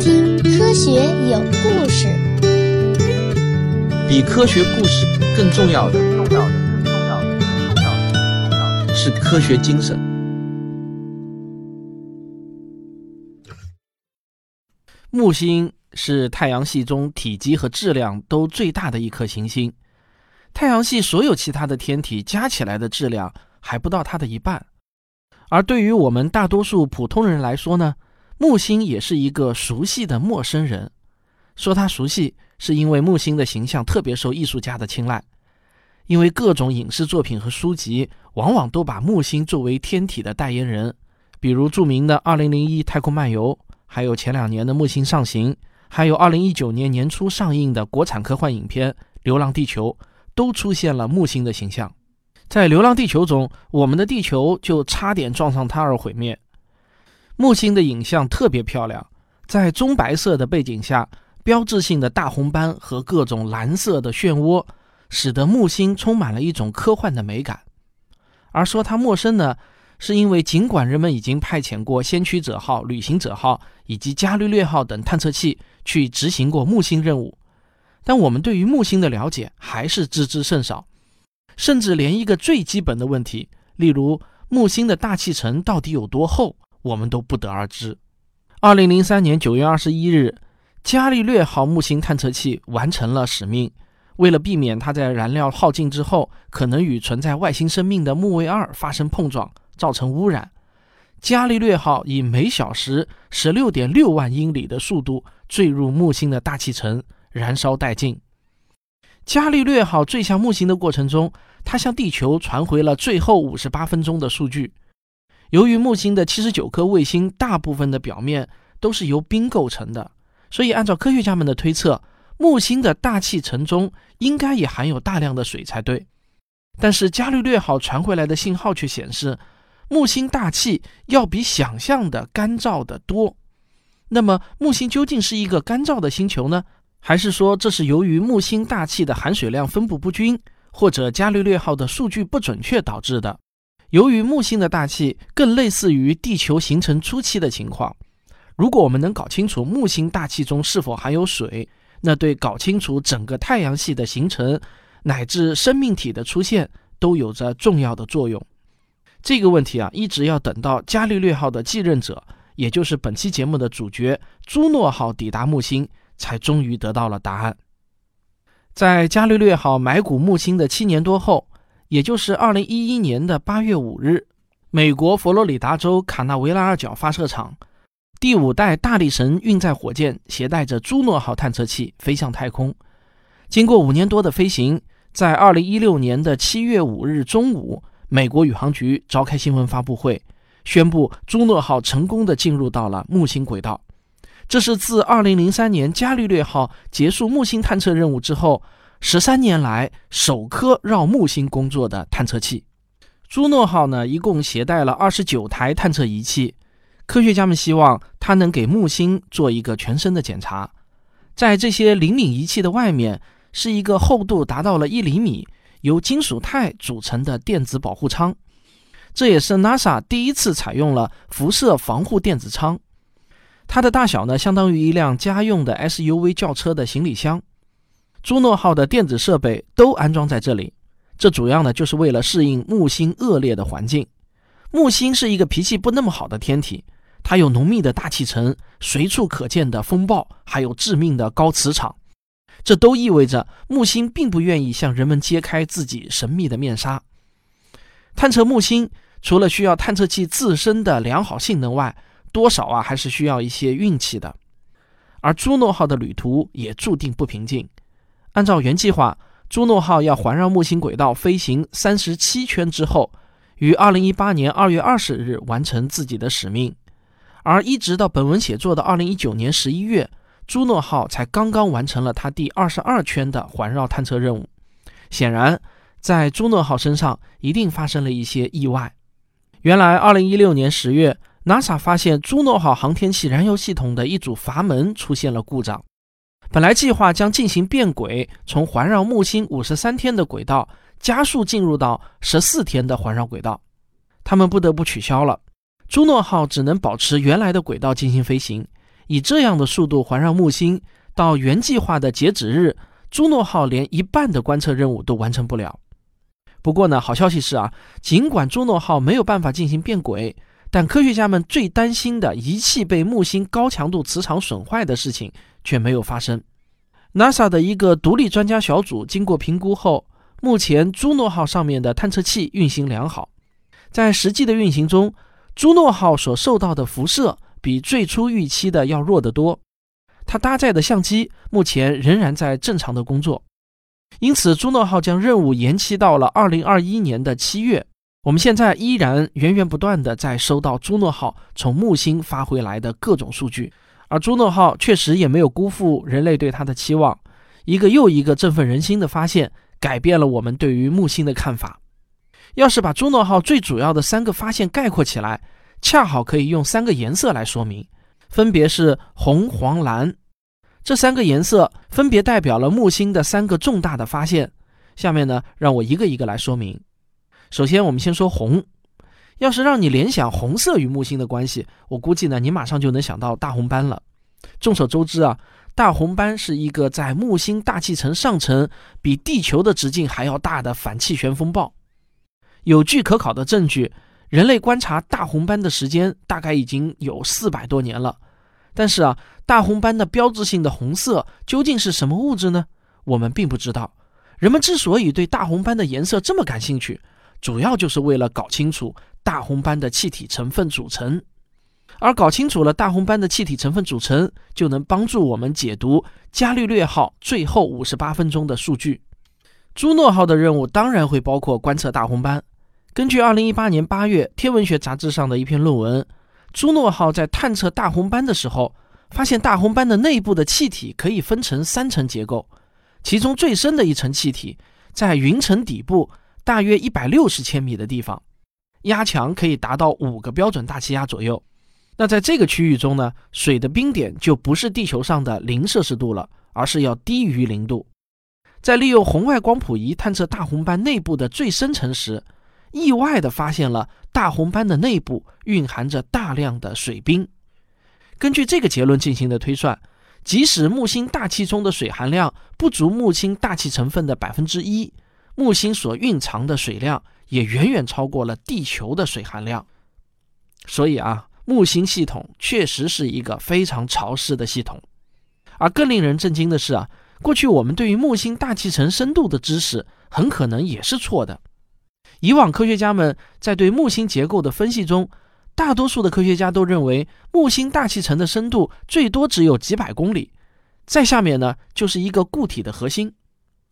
听科学有故事。比科学故事更重要的，更重要的，更重要的，更重要的是科学精神。木星是太阳系中体积和质量都最大的一颗行星，太阳系所有其他的天体加起来的质量还不到它的一半。而对于我们大多数普通人来说呢，木星也是一个熟悉的陌生人。说它熟悉，是因为木星的形象特别受艺术家的青睐，因为各种影视作品和书籍往往都把木星作为天体的代言人，比如著名的《2001太空漫游》，还有前两年的《木星上行》，还有2019年年初上映的国产科幻影片《流浪地球》，都出现了木星的形象。在《流浪地球》中，我们的地球就差点撞上它而毁灭。木星的影像特别漂亮，在棕白色的背景下，标志性的大红斑和各种蓝色的漩涡，使得木星充满了一种科幻的美感。而说它陌生呢，是因为尽管人们已经派遣过先驱者号、旅行者号以及伽利略号等探测器去执行过木星任务，但我们对于木星的了解还是知之甚少。甚至连一个最基本的问题，例如木星的大气层到底有多厚，我们都不得而知。二零零三年九月二十一日，伽利略号木星探测器完成了使命。为了避免它在燃料耗尽之后可能与存在外星生命的木卫二发生碰撞，造成污染，伽利略号以每小时十六点六万英里的速度坠入木星的大气层，燃烧殆尽。伽利略号坠向木星的过程中，它向地球传回了最后五十八分钟的数据。由于木星的七十九颗卫星大部分的表面都是由冰构成的，所以按照科学家们的推测，木星的大气层中应该也含有大量的水才对。但是伽利略号传回来的信号却显示，木星大气要比想象的干燥的多。那么木星究竟是一个干燥的星球呢？还是说这是由于木星大气的含水量分布不均，或者伽利略号的数据不准确导致的？由于木星的大气更类似于地球形成初期的情况，如果我们能搞清楚木星大气中是否含有水，那对搞清楚整个太阳系的形成乃至生命体的出现都有着重要的作用。这个问题啊，一直要等到伽利略号的继任者，也就是本期节目的主角朱诺号抵达木星。才终于得到了答案。在伽利略号埋骨木星的七年多后，也就是二零一一年的八月五日，美国佛罗里达州卡纳维拉尔角发射场第五代大力神运载火箭携带着朱诺号探测器飞向太空。经过五年多的飞行，在二零一六年的七月五日中午，美国宇航局召开新闻发布会，宣布朱诺号成功的进入到了木星轨道。这是自2003年伽利略号结束木星探测任务之后，十三年来首颗绕木星工作的探测器。朱诺号呢，一共携带了二十九台探测仪器。科学家们希望它能给木星做一个全身的检查。在这些灵敏仪器的外面，是一个厚度达到了一厘米、由金属钛组成的电子保护舱。这也是 NASA 第一次采用了辐射防护电子舱。它的大小呢，相当于一辆家用的 SUV 轿车的行李箱。朱诺号的电子设备都安装在这里，这主要呢就是为了适应木星恶劣的环境。木星是一个脾气不那么好的天体，它有浓密的大气层、随处可见的风暴，还有致命的高磁场。这都意味着木星并不愿意向人们揭开自己神秘的面纱。探测木星，除了需要探测器自身的良好性能外，多少啊，还是需要一些运气的。而朱诺号的旅途也注定不平静。按照原计划，朱诺号要环绕木星轨道飞行三十七圈之后，于二零一八年二月二十日完成自己的使命。而一直到本文写作的二零一九年十一月，朱诺号才刚刚完成了它第二十二圈的环绕探测任务。显然，在朱诺号身上一定发生了一些意外。原来，二零一六年十月。NASA 发现朱诺号航天器燃油系统的一组阀门出现了故障，本来计划将进行变轨，从环绕木星五十三天的轨道加速进入到十四天的环绕轨道，他们不得不取消了。朱诺号只能保持原来的轨道进行飞行，以这样的速度环绕木星，到原计划的截止日，朱诺号连一半的观测任务都完成不了。不过呢，好消息是啊，尽管朱诺号没有办法进行变轨，但科学家们最担心的仪器被木星高强度磁场损坏的事情却没有发生。NASA 的一个独立专家小组经过评估后，目前朱诺号上面的探测器运行良好。在实际的运行中，朱诺号所受到的辐射比最初预期的要弱得多。它搭载的相机目前仍然在正常的工作。因此，朱诺号将任务延期到了二零二一年的七月。我们现在依然源源不断地在收到朱诺号从木星发回来的各种数据，而朱诺号确实也没有辜负人类对它的期望。一个又一个振奋人心的发现，改变了我们对于木星的看法。要是把朱诺号最主要的三个发现概括起来，恰好可以用三个颜色来说明，分别是红、黄、蓝。这三个颜色分别代表了木星的三个重大的发现。下面呢，让我一个一个来说明。首先，我们先说红。要是让你联想红色与木星的关系，我估计呢，你马上就能想到大红斑了。众所周知啊，大红斑是一个在木星大气层上层比地球的直径还要大的反气旋风暴。有据可考的证据，人类观察大红斑的时间大概已经有四百多年了。但是啊，大红斑的标志性的红色究竟是什么物质呢？我们并不知道。人们之所以对大红斑的颜色这么感兴趣，主要就是为了搞清楚大红斑的气体成分组成。而搞清楚了大红斑的气体成分组成，就能帮助我们解读伽利略号最后五十八分钟的数据。朱诺号的任务当然会包括观测大红斑。根据二零一八年八月天文学杂志上的一篇论文。朱诺号在探测大红斑的时候，发现大红斑的内部的气体可以分成三层结构，其中最深的一层气体在云层底部大约一百六十千米的地方，压强可以达到五个标准大气压左右。那在这个区域中呢，水的冰点就不是地球上的零摄氏度了，而是要低于零度。在利用红外光谱仪探测大红斑内部的最深层时，意外地发现了大红斑的内部蕴含着大量的水冰。根据这个结论进行的推算，即使木星大气中的水含量不足木星大气成分的百分之一，木星所蕴藏的水量也远远超过了地球的水含量。所以啊，木星系统确实是一个非常潮湿的系统。而更令人震惊的是啊，过去我们对于木星大气层深度的知识很可能也是错的。以往科学家们在对木星结构的分析中，大多数的科学家都认为木星大气层的深度最多只有几百公里，在下面呢就是一个固体的核心。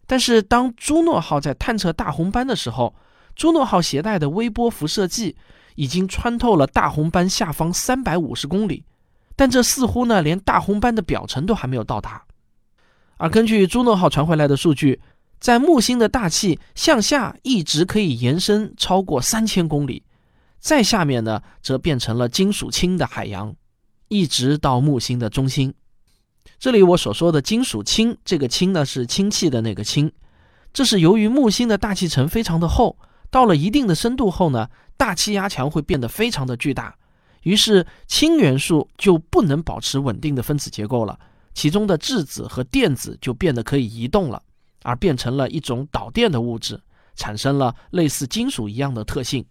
但是当朱诺号在探测大红斑的时候，朱诺号携带的微波辐射剂已经穿透了大红斑下方三百五十公里，但这似乎呢连大红斑的表层都还没有到达。而根据朱诺号传回来的数据。在木星的大气向下一直可以延伸超过三千公里，再下面呢，则变成了金属氢的海洋，一直到木星的中心。这里我所说的金属氢，这个氢呢是氢气的那个氢，这是由于木星的大气层非常的厚，到了一定的深度后呢，大气压强会变得非常的巨大，于是氢元素就不能保持稳定的分子结构了，其中的质子和电子就变得可以移动了。而变成了一种导电的物质，产生了类似金属一样的特性。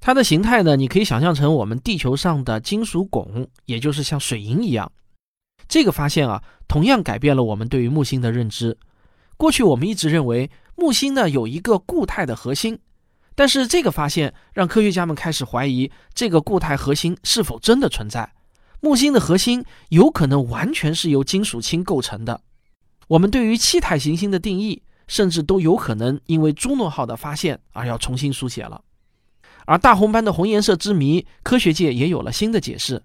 它的形态呢，你可以想象成我们地球上的金属汞，也就是像水银一样。这个发现啊，同样改变了我们对于木星的认知。过去我们一直认为木星呢有一个固态的核心，但是这个发现让科学家们开始怀疑这个固态核心是否真的存在。木星的核心有可能完全是由金属氢构成的。我们对于气态行星的定义，甚至都有可能因为朱诺号的发现而要重新书写了。而大红斑的红颜色之谜，科学界也有了新的解释。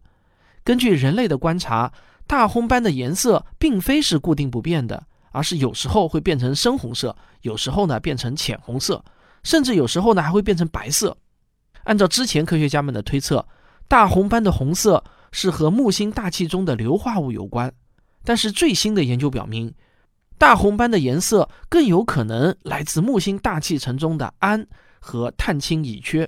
根据人类的观察，大红斑的颜色并非是固定不变的，而是有时候会变成深红色，有时候呢变成浅红色，甚至有时候呢还会变成白色。按照之前科学家们的推测，大红斑的红色是和木星大气中的硫化物有关。但是最新的研究表明，大红斑的颜色更有可能来自木星大气层中的氨和碳氢乙炔。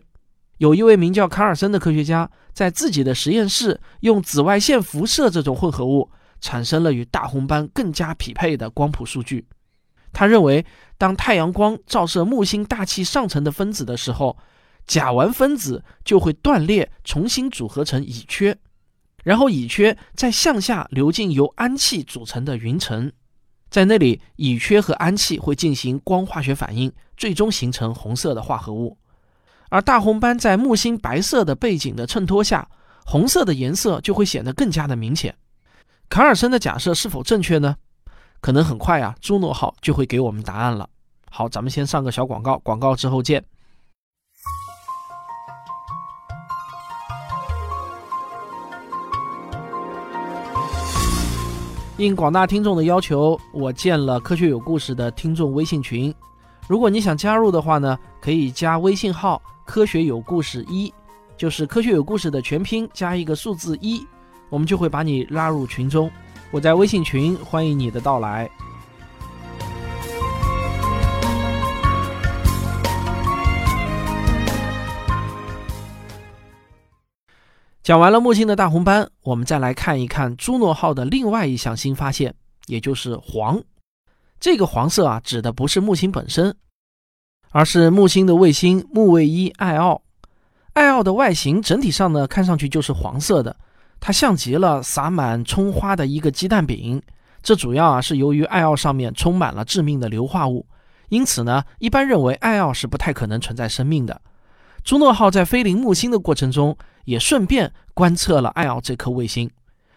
有一位名叫卡尔森的科学家，在自己的实验室用紫外线辐射这种混合物，产生了与大红斑更加匹配的光谱数据。他认为，当太阳光照射木星大气上层的分子的时候，甲烷分子就会断裂，重新组合成乙炔，然后乙炔再向下流进由氨气组成的云层，在那里，乙炔和氨气会进行光化学反应，最终形成红色的化合物。而大红斑在木星白色的背景的衬托下，红色的颜色就会显得更加的明显。卡尔森的假设是否正确呢？可能很快啊，朱诺号就会给我们答案了。好，咱们先上个小广告，广告之后见。应广大听众的要求，我建了科学有故事的听众微信群。如果你想加入的话呢，可以加微信号“科学有故事一”，就是“科学有故事”的全拼加一个数字一，我们就会把你拉入群中。我在微信群欢迎你的到来。讲完了木星的大红斑，我们再来看一看朱诺号的另外一项新发现，也就是黄。这个黄色啊，指的不是木星本身，而是木星的卫星木卫一艾奥。艾奥的外形整体上呢，看上去就是黄色的，它像极了撒满葱花的一个鸡蛋饼。这主要啊是由于艾奥上面充满了致命的硫化物，因此呢，一般认为艾奥是不太可能存在生命的。朱诺号在飞临木星的过程中，也顺便观测了艾奥这颗卫星，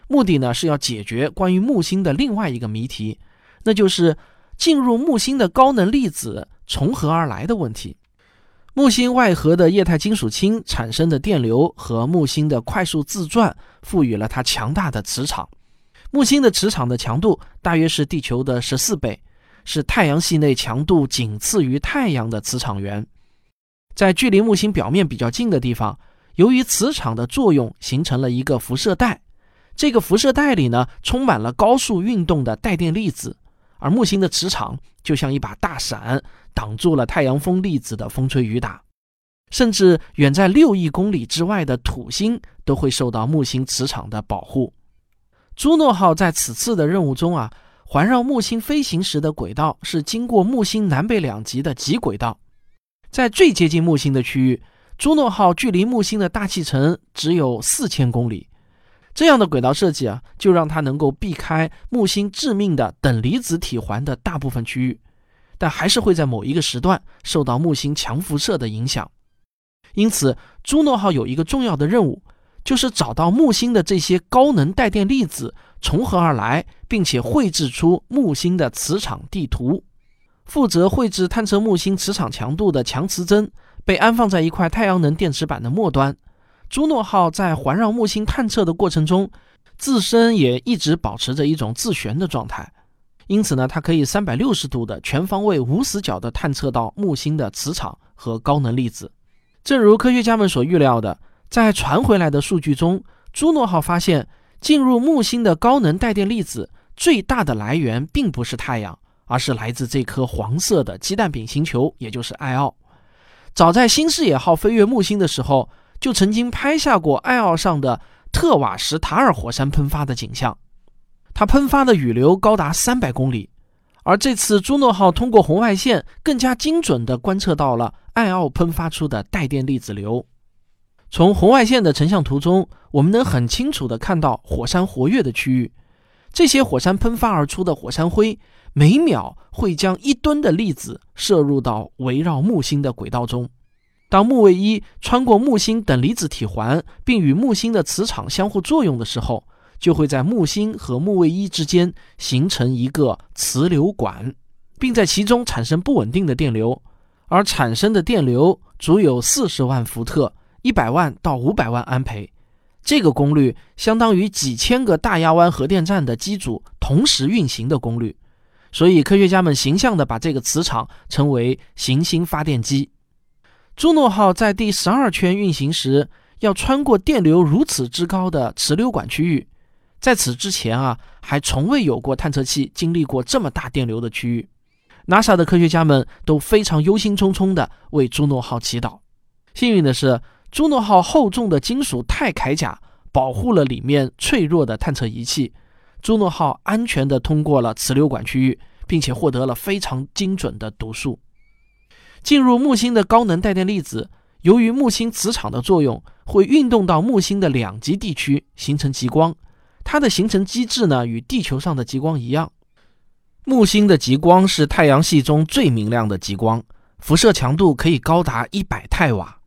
目的呢是要解决关于木星的另外一个谜题，那就是进入木星的高能粒子从何而来的问题。木星外核的液态金属氢产生的电流和木星的快速自转，赋予了它强大的磁场。木星的磁场的强度大约是地球的十四倍，是太阳系内强度仅次于太阳的磁场源。在距离木星表面比较近的地方，由于磁场的作用，形成了一个辐射带。这个辐射带里呢，充满了高速运动的带电粒子，而木星的磁场就像一把大伞，挡住了太阳风粒子的风吹雨打。甚至远在六亿公里之外的土星都会受到木星磁场的保护。朱诺号在此次的任务中啊，环绕木星飞行时的轨道是经过木星南北两极的极轨道。在最接近木星的区域，朱诺号距离木星的大气层只有四千公里。这样的轨道设计啊，就让它能够避开木星致命的等离子体环的大部分区域，但还是会在某一个时段受到木星强辐射的影响。因此，朱诺号有一个重要的任务，就是找到木星的这些高能带电粒子从何而来，并且绘制出木星的磁场地图。负责绘制探测木星磁场强度的强磁针被安放在一块太阳能电池板的末端。朱诺号在环绕木星探测的过程中，自身也一直保持着一种自旋的状态，因此呢，它可以三百六十度的全方位无死角的探测到木星的磁场和高能粒子。正如科学家们所预料的，在传回来的数据中，朱诺号发现进入木星的高能带电粒子最大的来源并不是太阳。而是来自这颗黄色的鸡蛋饼星球，也就是艾奥。早在新视野号飞越木星的时候，就曾经拍下过艾奥上的特瓦什塔尔火山喷发的景象，它喷发的雨流高达三百公里。而这次朱诺号通过红外线，更加精准地观测到了艾奥喷发出的带电粒子流。从红外线的成像图中，我们能很清楚地看到火山活跃的区域，这些火山喷发而出的火山灰。每秒会将一吨的粒子射入到围绕木星的轨道中。当木卫一穿过木星等离子体环，并与木星的磁场相互作用的时候，就会在木星和木卫一之间形成一个磁流管，并在其中产生不稳定的电流。而产生的电流足有四十万伏特，一百万到五百万安培。这个功率相当于几千个大亚湾核电站的机组同时运行的功率。所以，科学家们形象地把这个磁场称为“行星发电机”。朱诺号在第十二圈运行时，要穿过电流如此之高的磁流管区域。在此之前啊，还从未有过探测器经历过这么大电流的区域。NASA 的科学家们都非常忧心忡忡地为朱诺号祈祷。幸运的是，朱诺号厚重的金属钛铠甲保护了里面脆弱的探测仪器，朱诺号安全地通过了磁流管区域，并且获得了非常精准的读数。进入木星的高能带电粒子，由于木星磁场的作用，会运动到木星的两极地区，形成极光。它的形成机制呢，与地球上的极光一样。木星的极光是太阳系中最明亮的极光，辐射强度可以高达一百太瓦。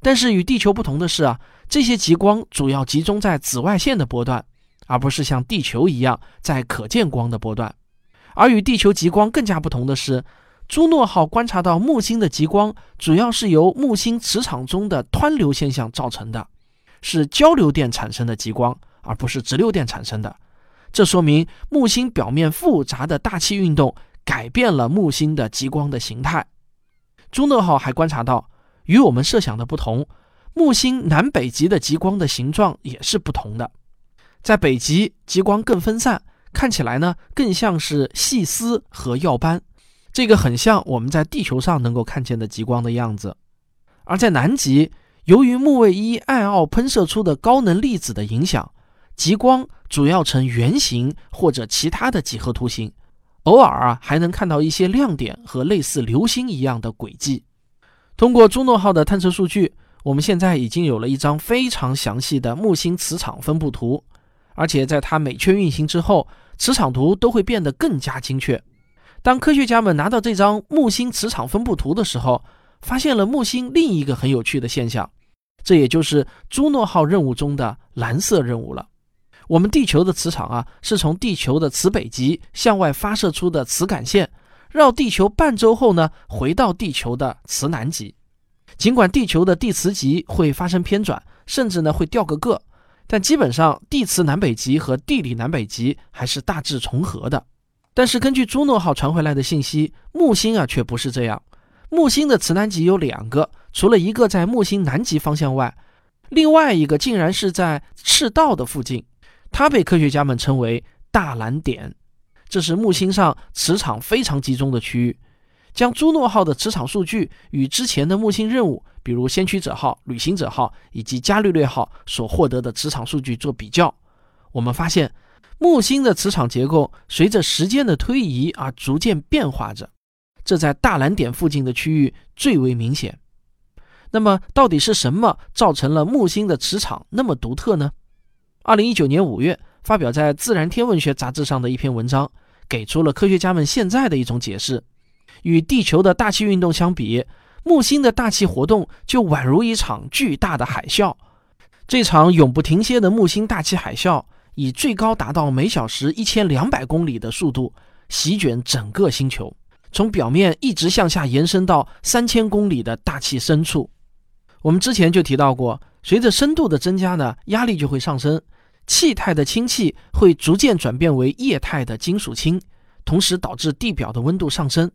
但是与地球不同的是啊，这些极光主要集中在紫外线的波段，而不是像地球一样在可见光的波段。而与地球极光更加不同的是。朱诺号观察到木星的极光，主要是由木星磁场中的湍流现象造成的，是交流电产生的极光，而不是直流电产生的。这说明木星表面复杂的大气运动改变了木星的极光的形态。朱诺号还观察到，与我们设想的不同，木星南北极的极光的形状也是不同的。在北极，极光更分散，看起来呢更像是细丝和耀斑。这个很像我们在地球上能够看见的极光的样子，而在南极，由于木卫一暗奥喷射出的高能粒子的影响，极光主要呈圆形或者其他的几何图形，偶尔啊还能看到一些亮点和类似流星一样的轨迹。通过朱诺号的探测数据，我们现在已经有了一张非常详细的木星磁场分布图，而且在它每圈运行之后，磁场图都会变得更加精确。当科学家们拿到这张木星磁场分布图的时候，发现了木星另一个很有趣的现象，这也就是朱诺号任务中的蓝色任务了。我们地球的磁场啊，是从地球的磁北极向外发射出的磁感线，绕地球半周后呢，回到地球的磁南极。尽管地球的地磁极会发生偏转，甚至呢会掉个个，但基本上地磁南北极和地理南北极还是大致重合的。但是根据朱诺号传回来的信息，木星啊却不是这样。木星的磁南极有两个，除了一个在木星南极方向外，另外一个竟然是在赤道的附近。它被科学家们称为大蓝点，这是木星上磁场非常集中的区域。将朱诺号的磁场数据与之前的木星任务，比如先驱者号、旅行者号以及伽利略号所获得的磁场数据做比较，我们发现。木星的磁场结构随着时间的推移而逐渐变化着，这在大蓝点附近的区域最为明显。那么，到底是什么造成了木星的磁场那么独特呢？二零一九年五月发表在《自然天文学》杂志上的一篇文章，给出了科学家们现在的一种解释：与地球的大气运动相比，木星的大气活动就宛如一场巨大的海啸。这场永不停歇的木星大气海啸。以最高达到每小时一千两百公里的速度席卷整个星球，从表面一直向下延伸到三千公里的大气深处。我们之前就提到过，随着深度的增加呢，压力就会上升，气态的氢气会逐渐转变为液态的金属氢，同时导致地表的温度上升，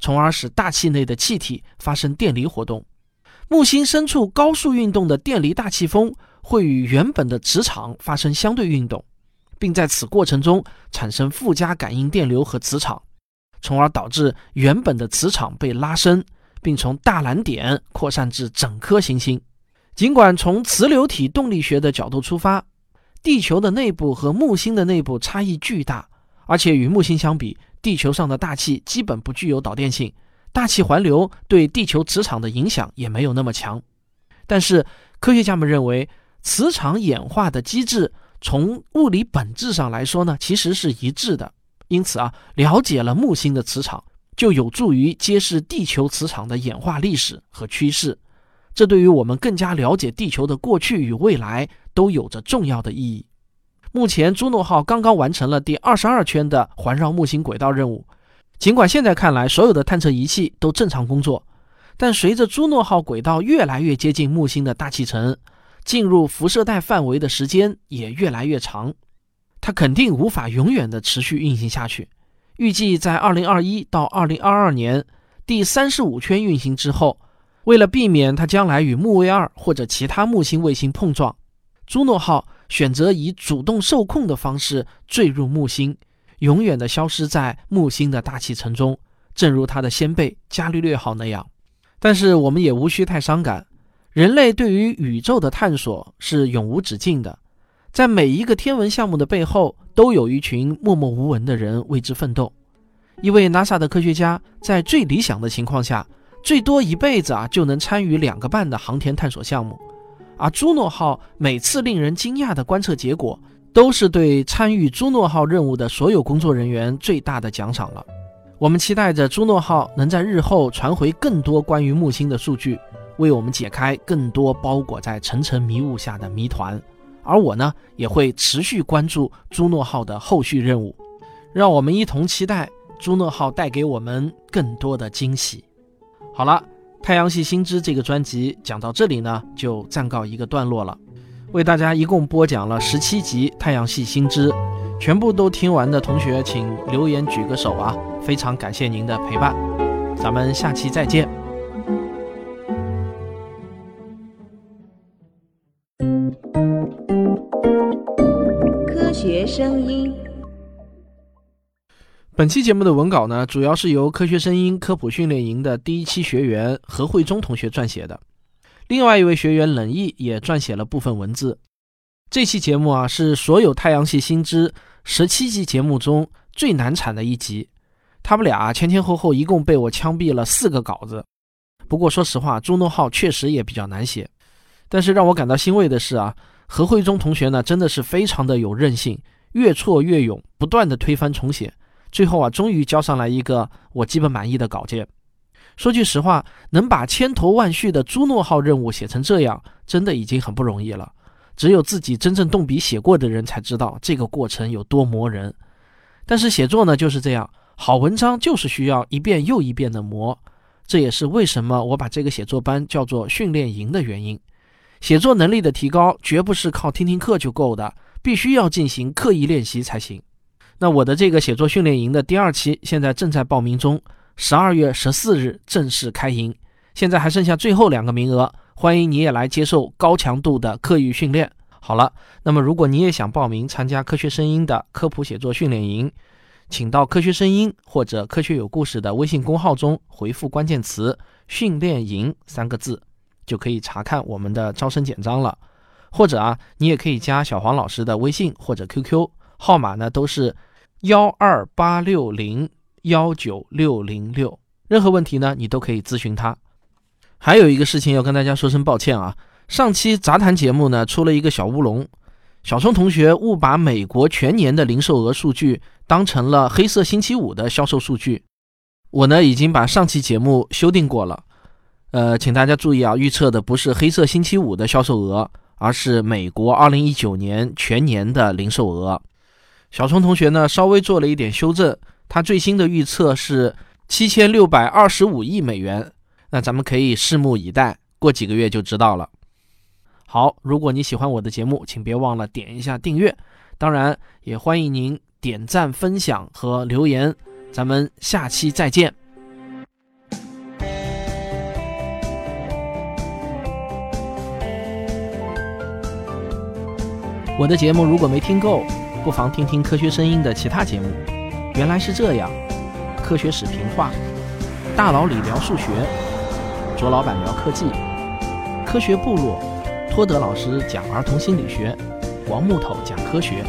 从而使大气内的气体发生电离活动。木星深处高速运动的电离大气风。会与原本的磁场发生相对运动，并在此过程中产生附加感应电流和磁场，从而导致原本的磁场被拉伸，并从大蓝点扩散至整颗行星。尽管从磁流体动力学的角度出发，地球的内部和木星的内部差异巨大，而且与木星相比，地球上的大气基本不具有导电性，大气环流对地球磁场的影响也没有那么强。但是科学家们认为。磁场演化的机制，从物理本质上来说呢，其实是一致的。因此啊，了解了木星的磁场，就有助于揭示地球磁场的演化历史和趋势。这对于我们更加了解地球的过去与未来都有着重要的意义。目前，朱诺号刚刚完成了第二十二圈的环绕木星轨道任务。尽管现在看来，所有的探测仪器都正常工作，但随着朱诺号轨道越来越接近木星的大气层，进入辐射带范围的时间也越来越长，它肯定无法永远的持续运行下去。预计在二零二一到二零二二年第三十五圈运行之后，为了避免它将来与木卫二或者其他木星卫星碰撞，朱诺号选择以主动受控的方式坠入木星，永远的消失在木星的大气层中，正如它的先辈伽利略号那样。但是我们也无需太伤感。人类对于宇宙的探索是永无止境的，在每一个天文项目的背后，都有一群默默无闻的人为之奋斗。一位 NASA 的科学家在最理想的情况下，最多一辈子啊就能参与两个半的航天探索项目，而朱诺号每次令人惊讶的观测结果，都是对参与朱诺号任务的所有工作人员最大的奖赏了。我们期待着朱诺号能在日后传回更多关于木星的数据。为我们解开更多包裹在层层迷雾下的谜团，而我呢也会持续关注朱诺号的后续任务，让我们一同期待朱诺号带给我们更多的惊喜。好了，太阳系新知这个专辑讲到这里呢，就暂告一个段落了。为大家一共播讲了十七集太阳系新知，全部都听完的同学请留言举个手啊！非常感谢您的陪伴，咱们下期再见。科学声音。本期节目的文稿呢，主要是由科学声音科普训练营的第一期学员何慧忠同学撰写的，另外一位学员冷毅也撰写了部分文字。这期节目啊，是所有太阳系新知十七集节目中最难产的一集，他们俩前前后后一共被我枪毙了四个稿子。不过说实话，朱诺号确实也比较难写，但是让我感到欣慰的是啊。何慧忠同学呢，真的是非常的有韧性，越挫越勇，不断的推翻重写，最后啊，终于交上来一个我基本满意的稿件。说句实话，能把千头万绪的朱诺号任务写成这样，真的已经很不容易了。只有自己真正动笔写过的人才知道这个过程有多磨人。但是写作呢就是这样，好文章就是需要一遍又一遍的磨。这也是为什么我把这个写作班叫做训练营的原因。写作能力的提高绝不是靠听听课就够的，必须要进行刻意练习才行。那我的这个写作训练营的第二期现在正在报名中，十二月十四日正式开营，现在还剩下最后两个名额，欢迎你也来接受高强度的课余训练。好了，那么如果你也想报名参加科学声音的科普写作训练营，请到科学声音或者科学有故事的微信公号中回复关键词“训练营”三个字。就可以查看我们的招生简章了，或者啊，你也可以加小黄老师的微信或者 QQ 号码呢，都是幺二八六零幺九六零六。任何问题呢，你都可以咨询他。还有一个事情要跟大家说声抱歉啊，上期杂谈节目呢出了一个小乌龙，小聪同学误把美国全年的零售额数据当成了黑色星期五的销售数据。我呢已经把上期节目修订过了。呃，请大家注意啊，预测的不是黑色星期五的销售额，而是美国二零一九年全年的零售额。小聪同学呢，稍微做了一点修正，他最新的预测是七千六百二十五亿美元。那咱们可以拭目以待，过几个月就知道了。好，如果你喜欢我的节目，请别忘了点一下订阅，当然也欢迎您点赞、分享和留言。咱们下期再见。我的节目如果没听够，不妨听听科学声音的其他节目。原来是这样，科学史评话，大佬李聊数学，卓老板聊科技，科学部落，托德老师讲儿童心理学，王木头讲科学。